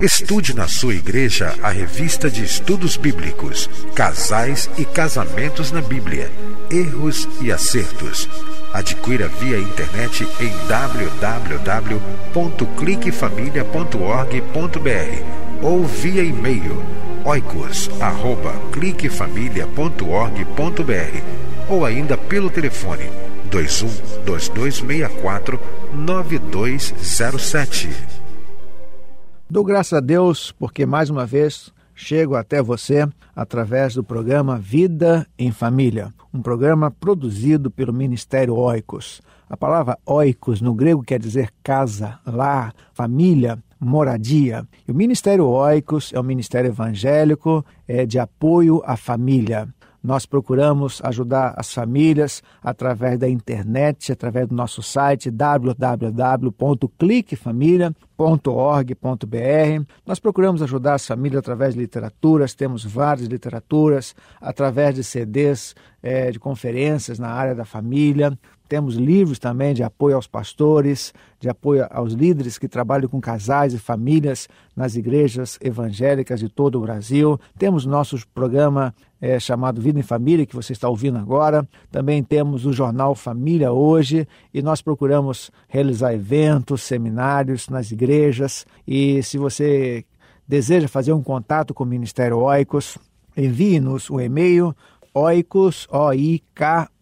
Estude na sua igreja a revista de estudos bíblicos, Casais e Casamentos na Bíblia, Erros e Acertos. Adquira via internet em www.cliquefamilia.org.br ou via e-mail oicos@cliquefamilia.org.br ou ainda pelo telefone 21 2264 9207. Dou graças a Deus porque mais uma vez chego até você através do programa Vida em Família, um programa produzido pelo Ministério Oicos. A palavra oikos no grego quer dizer casa, lar, família, moradia. E o Ministério Oicos é um ministério evangélico é, de apoio à família. Nós procuramos ajudar as famílias através da internet, através do nosso site www.cliquefamilia.org.br. Nós procuramos ajudar as famílias através de literaturas, temos várias literaturas, através de CDs é, de conferências na área da família. Temos livros também de apoio aos pastores, de apoio aos líderes que trabalham com casais e famílias nas igrejas evangélicas de todo o Brasil. Temos nosso programa é, chamado Vida em Família, que você está ouvindo agora. Também temos o jornal Família Hoje e nós procuramos realizar eventos, seminários nas igrejas. E se você deseja fazer um contato com o Ministério Oicos, envie-nos o um e-mail oicos, O-I-K-O-S, arroba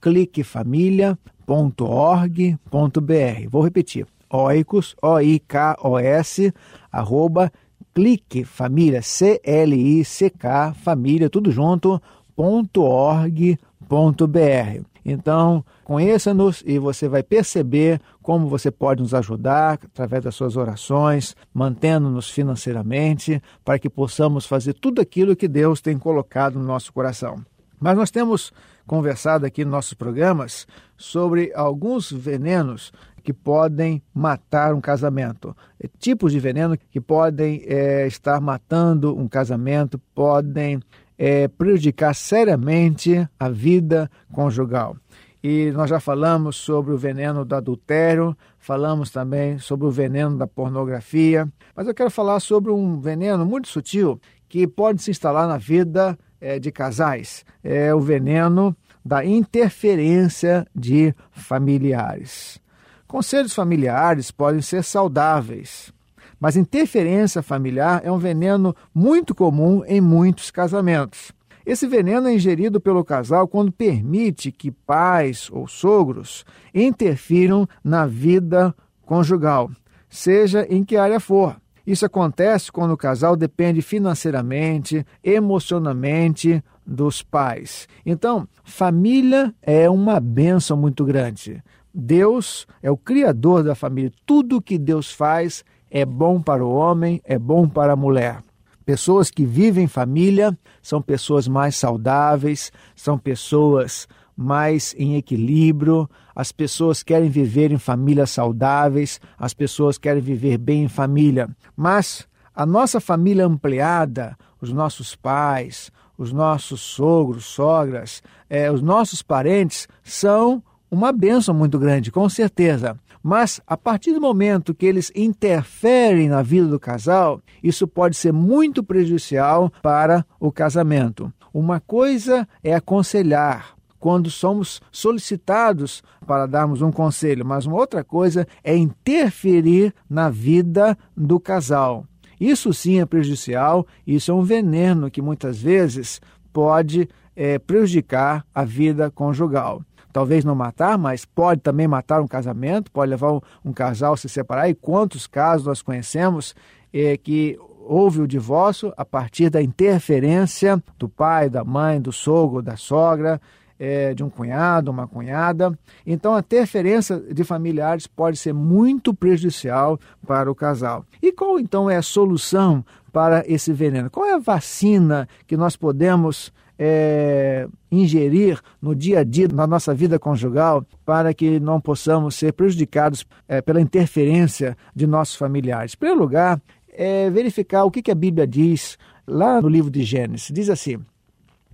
cliquefamilia.org.br. Vou repetir, oicos, O-I-K-O-S, arroba clique família, C-L-I-C-K, família, tudo junto, ponto org, ponto br. Então, conheça-nos e você vai perceber como você pode nos ajudar através das suas orações, mantendo-nos financeiramente, para que possamos fazer tudo aquilo que Deus tem colocado no nosso coração. Mas nós temos conversado aqui nos nossos programas sobre alguns venenos que podem matar um casamento. É, tipos de veneno que podem é, estar matando um casamento, podem é, prejudicar seriamente a vida conjugal. E nós já falamos sobre o veneno do adultério, falamos também sobre o veneno da pornografia, mas eu quero falar sobre um veneno muito sutil que pode se instalar na vida é, de casais. É o veneno da interferência de familiares. Conselhos familiares podem ser saudáveis, mas interferência familiar é um veneno muito comum em muitos casamentos. Esse veneno é ingerido pelo casal quando permite que pais ou sogros interfiram na vida conjugal, seja em que área for. Isso acontece quando o casal depende financeiramente, emocionalmente dos pais. Então, família é uma benção muito grande. Deus é o criador da família. Tudo que Deus faz é bom para o homem, é bom para a mulher. Pessoas que vivem família são pessoas mais saudáveis, são pessoas mais em equilíbrio, as pessoas querem viver em famílias saudáveis, as pessoas querem viver bem em família. Mas A nossa família ampliada, os nossos pais, os nossos sogros, sogras, é, os nossos parentes são uma bênção muito grande, com certeza. Mas a partir do momento que eles interferem na vida do casal, isso pode ser muito prejudicial para o casamento. Uma coisa é aconselhar, quando somos solicitados para darmos um conselho, mas uma outra coisa é interferir na vida do casal. Isso sim é prejudicial, isso é um veneno que muitas vezes pode é, prejudicar a vida conjugal. Talvez não matar, mas pode também matar um casamento, pode levar um, um casal a se separar. E quantos casos nós conhecemos é, que houve o divórcio a partir da interferência do pai, da mãe, do sogro, da sogra, é, de um cunhado, uma cunhada. Então, a interferência de familiares pode ser muito prejudicial para o casal. E qual então é a solução para esse veneno? Qual é a vacina que nós podemos é, ingerir no dia a dia, na nossa vida conjugal, para que não possamos ser prejudicados é, pela interferência de nossos familiares? Em primeiro lugar, é verificar o que, que a Bíblia diz lá no livro de Gênesis. Diz assim: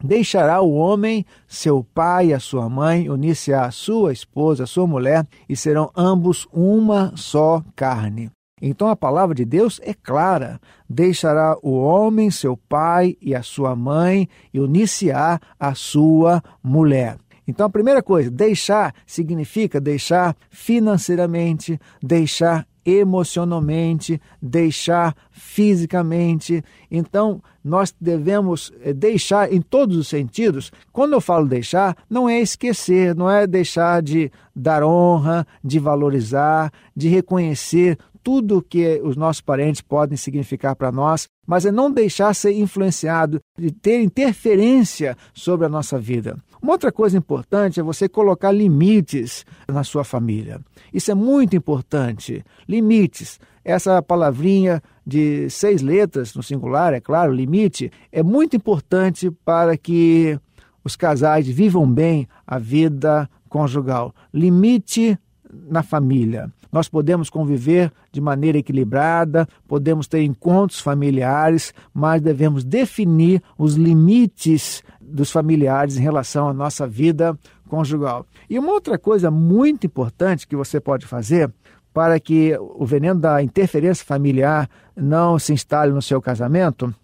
Deixará o homem seu pai e a sua mãe, unir-se à sua esposa, a sua mulher, e serão ambos uma só carne. Então a palavra de Deus é clara: deixará o homem seu pai e a sua mãe, e unir-se-á à sua mulher. Então a primeira coisa, deixar significa deixar financeiramente, deixar emocionalmente, deixar fisicamente. Então, nós devemos eh, deixar em todos os sentidos. Quando eu falo deixar, não é esquecer, não é deixar de dar honra, de valorizar, de reconhecer tudo que os nossos parentes podem significar para nós, mas é não deixar ser influenciado, de ter interferência sobre a nossa vida. Uma outra coisa importante é você colocar limites na sua família. Isso é muito importante. Limites. Essa palavrinha de seis letras no singular, é claro, limite, é muito importante para que os casais vivam bem a vida conjugal. Limite na família. Nós podemos conviver de maneira equilibrada, podemos ter encontros familiares, mas devemos definir os limites dos familiares em relação à nossa vida conjugal. E uma outra coisa muito importante que você pode fazer para que o veneno da interferência familiar não se instale no seu casamento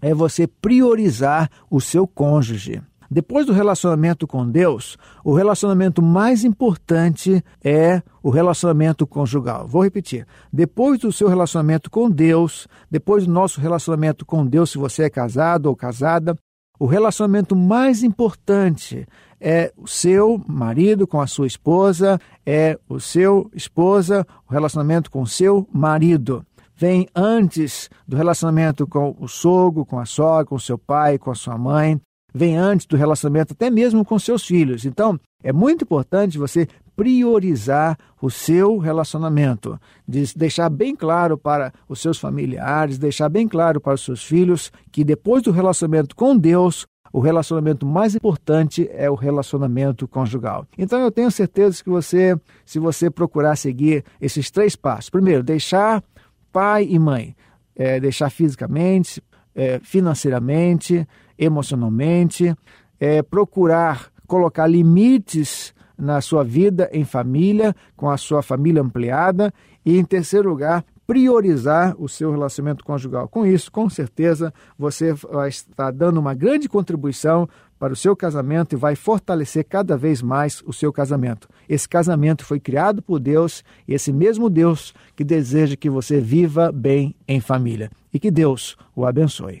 é você priorizar o seu cônjuge. Depois do relacionamento com Deus, o relacionamento mais importante é o relacionamento conjugal. Vou repetir. Depois do seu relacionamento com Deus, depois do nosso relacionamento com Deus, se você é casado ou casada, o relacionamento mais importante é o seu marido com a sua esposa, é o seu esposa, o relacionamento com o seu marido. Vem antes do relacionamento com o sogro, com a sogra, com o seu pai, com a sua mãe vem antes do relacionamento, até mesmo com seus filhos. Então, é muito importante você priorizar o seu relacionamento, de deixar bem claro para os seus familiares, deixar bem claro para os seus filhos que depois do relacionamento com Deus, o relacionamento mais importante é o relacionamento conjugal. Então eu tenho certeza que você, se você procurar seguir esses três passos, primeiro, deixar pai e mãe, é, deixar fisicamente, é, financeiramente, emocionalmente, é, procurar colocar limites na sua vida em família, com a sua família ampliada, e em terceiro lugar, priorizar o seu relacionamento conjugal. Com isso, com certeza, você vai estar dando uma grande contribuição para o seu casamento e vai fortalecer cada vez mais o seu casamento. Esse casamento foi criado por Deus e esse mesmo Deus que deseja que você viva bem em família. E que Deus o abençoe.